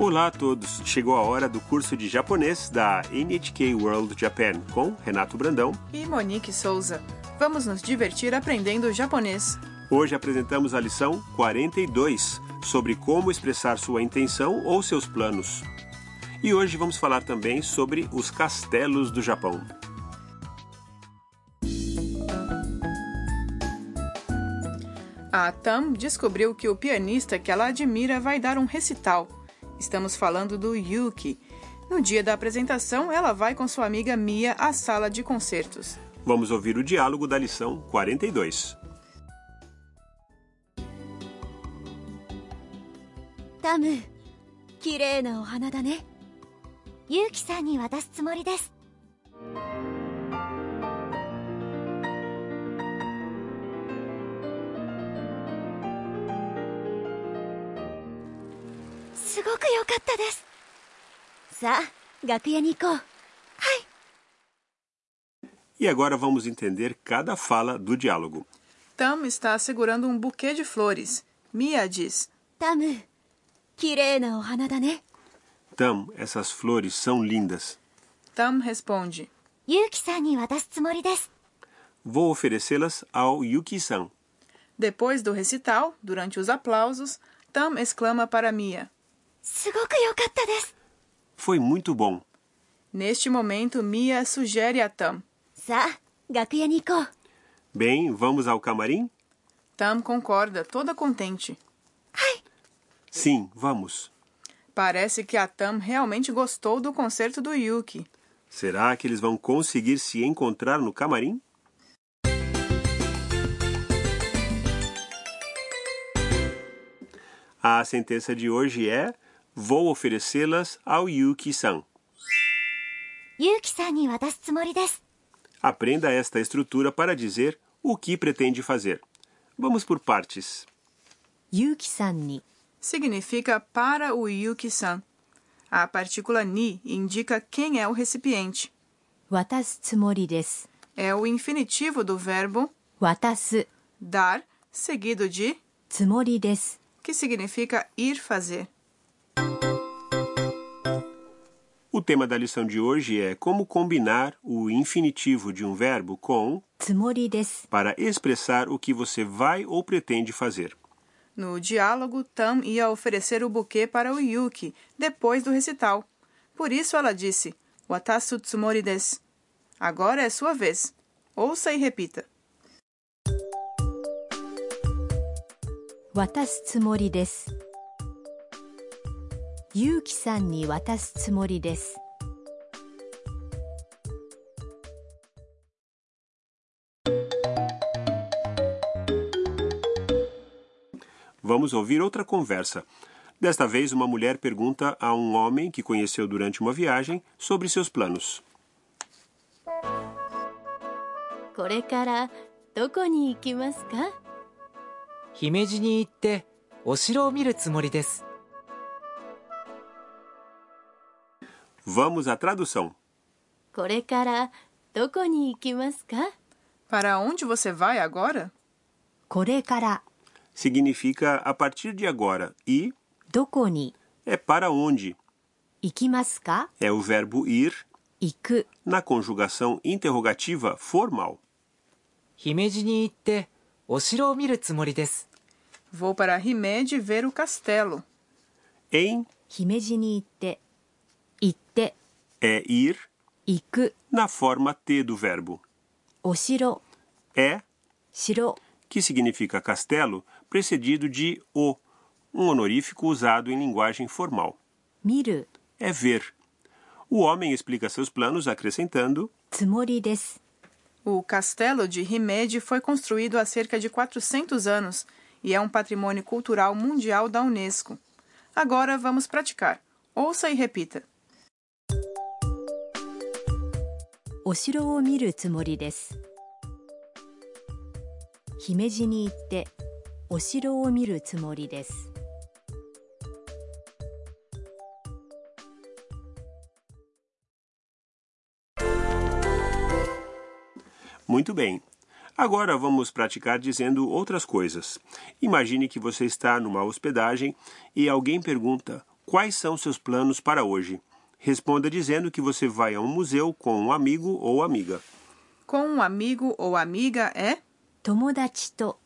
Olá a todos! Chegou a hora do curso de japonês da NHK World Japan com Renato Brandão. E Monique Souza. Vamos nos divertir aprendendo japonês. Hoje apresentamos a lição 42 sobre como expressar sua intenção ou seus planos. E hoje vamos falar também sobre os castelos do Japão. A Tam descobriu que o pianista que ela admira vai dar um recital. Estamos falando do Yuki. No dia da apresentação, ela vai com sua amiga Mia à sala de concertos. Vamos ouvir o diálogo da lição 42. タム綺麗なお花だねユウキさんに渡すつもりです すごく良かったですさあ楽屋に行こう E agora vamos entender cada fala do diálogo. Tam está segurando um buquê de flores. Mia diz: タム綺麗なお花だね Tam, essas flores são lindas. Tam responde: ユウキさんに渡すつもりです Vou oferecê-las ao Yuki-san. Depois do recital, durante os aplausos, Tam exclama para Mia. foi muito bom. Neste momento, Mia sugere a Tam. Bem, vamos ao camarim? Tam concorda, toda contente. Sim, vamos. Parece que a Tam realmente gostou do concerto do Yuki. Será que eles vão conseguir se encontrar no camarim? A sentença de hoje é Vou oferecê-las ao Yuki-san. Yuki-san Aprenda esta estrutura para dizer o que pretende fazer. Vamos por partes. Yuki-san ni significa para o Yuki-san. A partícula ni indica quem é o recipiente. Watasu tsumori. É o infinitivo do verbo watasu, dar, seguido de tsumori desu, que significa ir fazer. O tema da lição de hoje é como combinar o infinitivo de um verbo com para expressar o que você vai ou pretende fazer. No diálogo, Tam ia oferecer o buquê para o Yuki depois do recital. Por isso ela disse: Watasu tsumori. Agora é sua vez. Ouça e repita. Watasu tsumori desu. もりですユウキさんに渡すつもりです Vamos ouvir outra conversa. Desta vez, uma mulher pergunta a um homem que conheceu durante uma viagem sobre seus planos. これからどこに行きますか姫路に行ってお城を見るつもりです Vamos à tradução. これからどこに行きますか Para onde você vai agora? これから Significa a partir de agora e どこに é para onde. 行きますか É o verbo ir 行く na conjugação interrogativa formal. 姫路に行ってお城を見るつもりです Vou para Rimed ver o castelo. Em 姫路に行って Itte é ir iku, na forma T do verbo. Oshiro é shiro, que significa castelo, precedido de o, um honorífico usado em linguagem formal. Miru é ver. O homem explica seus planos acrescentando tsumori desu. O castelo de Himeji foi construído há cerca de 400 anos e é um patrimônio cultural mundial da Unesco. Agora vamos praticar. Ouça e repita. お城を見るつもりです姫路に行ってお城を見るつもりです Muito bem. Agora vamos praticar dizendo outras coisas. Imagine que você está numa hospedagem e alguém pergunta Quais são seus planos para hoje? Responda dizendo que você vai a um museu com um amigo ou amiga. Com um amigo ou amiga é 友達と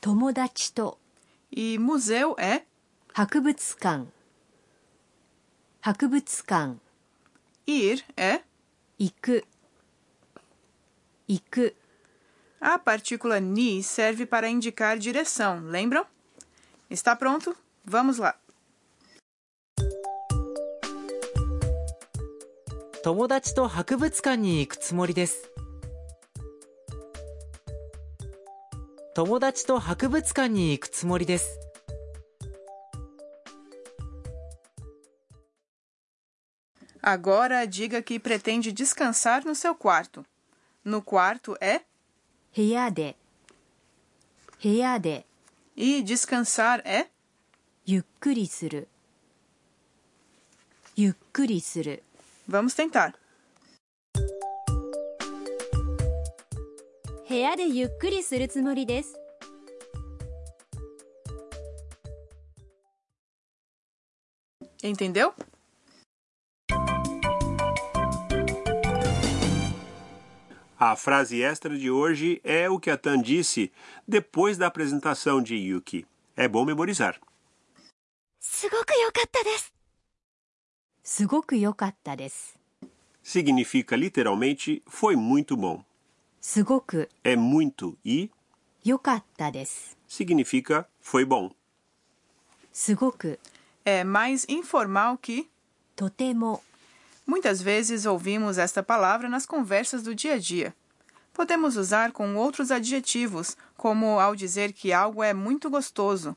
友達と e museu é 博物館博物館 ir é 行く行く A partícula ni serve para indicar direção, lembram? Está pronto? Vamos lá. 友達と博物館に行くつもりです友達と博物館に行くつもりです Agora diga que pretende descansar no seu quarto. No quarto é 部屋で部屋で e descansar é ゆっくりするゆっくりする Vamos tentar. 部屋でゆっくりするつもりです Entendeu? A frase extra de hoje é o que a Tan disse depois da apresentação de Yuki. É bom memorizar. すごく良かったです すごく良かったです Significa literalmente foi muito bom. すごく É muito e 良かったです significa foi bom. すごく É mais informal que とても Muitas vezes ouvimos esta palavra nas conversas do dia a dia. Podemos usar com outros adjetivos, como ao dizer que algo é muito gostoso.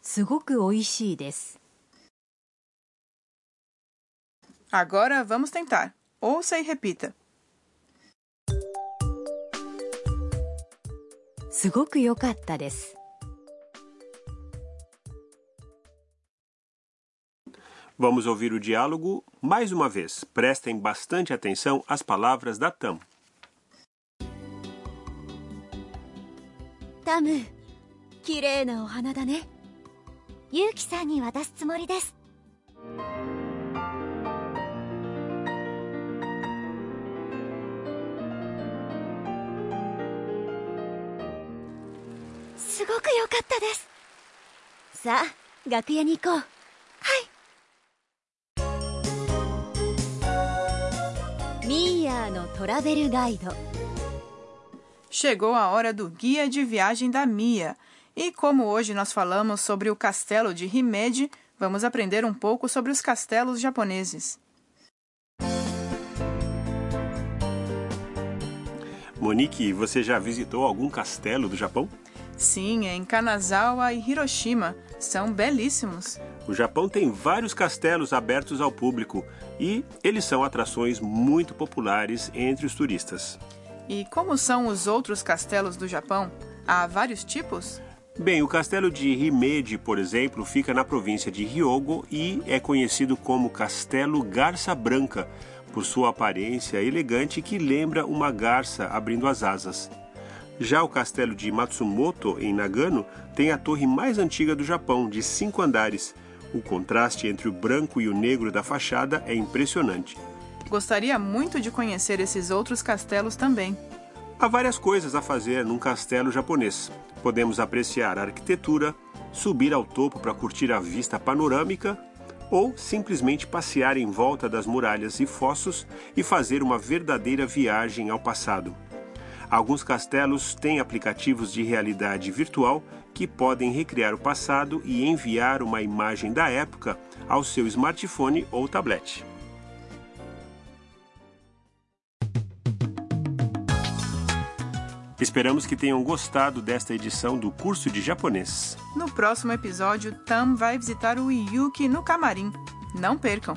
すごく美味しいです Agora vamos tentar. Ouça e repita. すごく良かったです Vamos ouvir o diálogo mais uma vez. Prestem bastante atenção às palavras da Tam. タム綺麗なお花だねユウキさんに渡すつもりです すごく良かったですさあ楽屋に行こうはいミーヤーのトラベルガイド Chegou a hora do guia de viagem da Mia. E como hoje nós falamos sobre o castelo de Himeji, vamos aprender um pouco sobre os castelos japoneses. Monique, você já visitou algum castelo do Japão? Sim, em Kanazawa e Hiroshima. São belíssimos. O Japão tem vários castelos abertos ao público e eles são atrações muito populares entre os turistas. E como são os outros castelos do Japão? Há vários tipos? Bem, o castelo de Himeji, por exemplo, fica na província de Hyogo e é conhecido como Castelo Garça Branca, por sua aparência elegante que lembra uma garça abrindo as asas. Já o castelo de Matsumoto, em Nagano, tem a torre mais antiga do Japão, de cinco andares. O contraste entre o branco e o negro da fachada é impressionante. Gostaria muito de conhecer esses outros castelos também. Há várias coisas a fazer num castelo japonês. Podemos apreciar a arquitetura, subir ao topo para curtir a vista panorâmica ou simplesmente passear em volta das muralhas e fossos e fazer uma verdadeira viagem ao passado. Alguns castelos têm aplicativos de realidade virtual que podem recriar o passado e enviar uma imagem da época ao seu smartphone ou tablet. Esperamos que tenham gostado desta edição do curso de japonês. No próximo episódio, Tam vai visitar o Yuki no camarim. Não percam!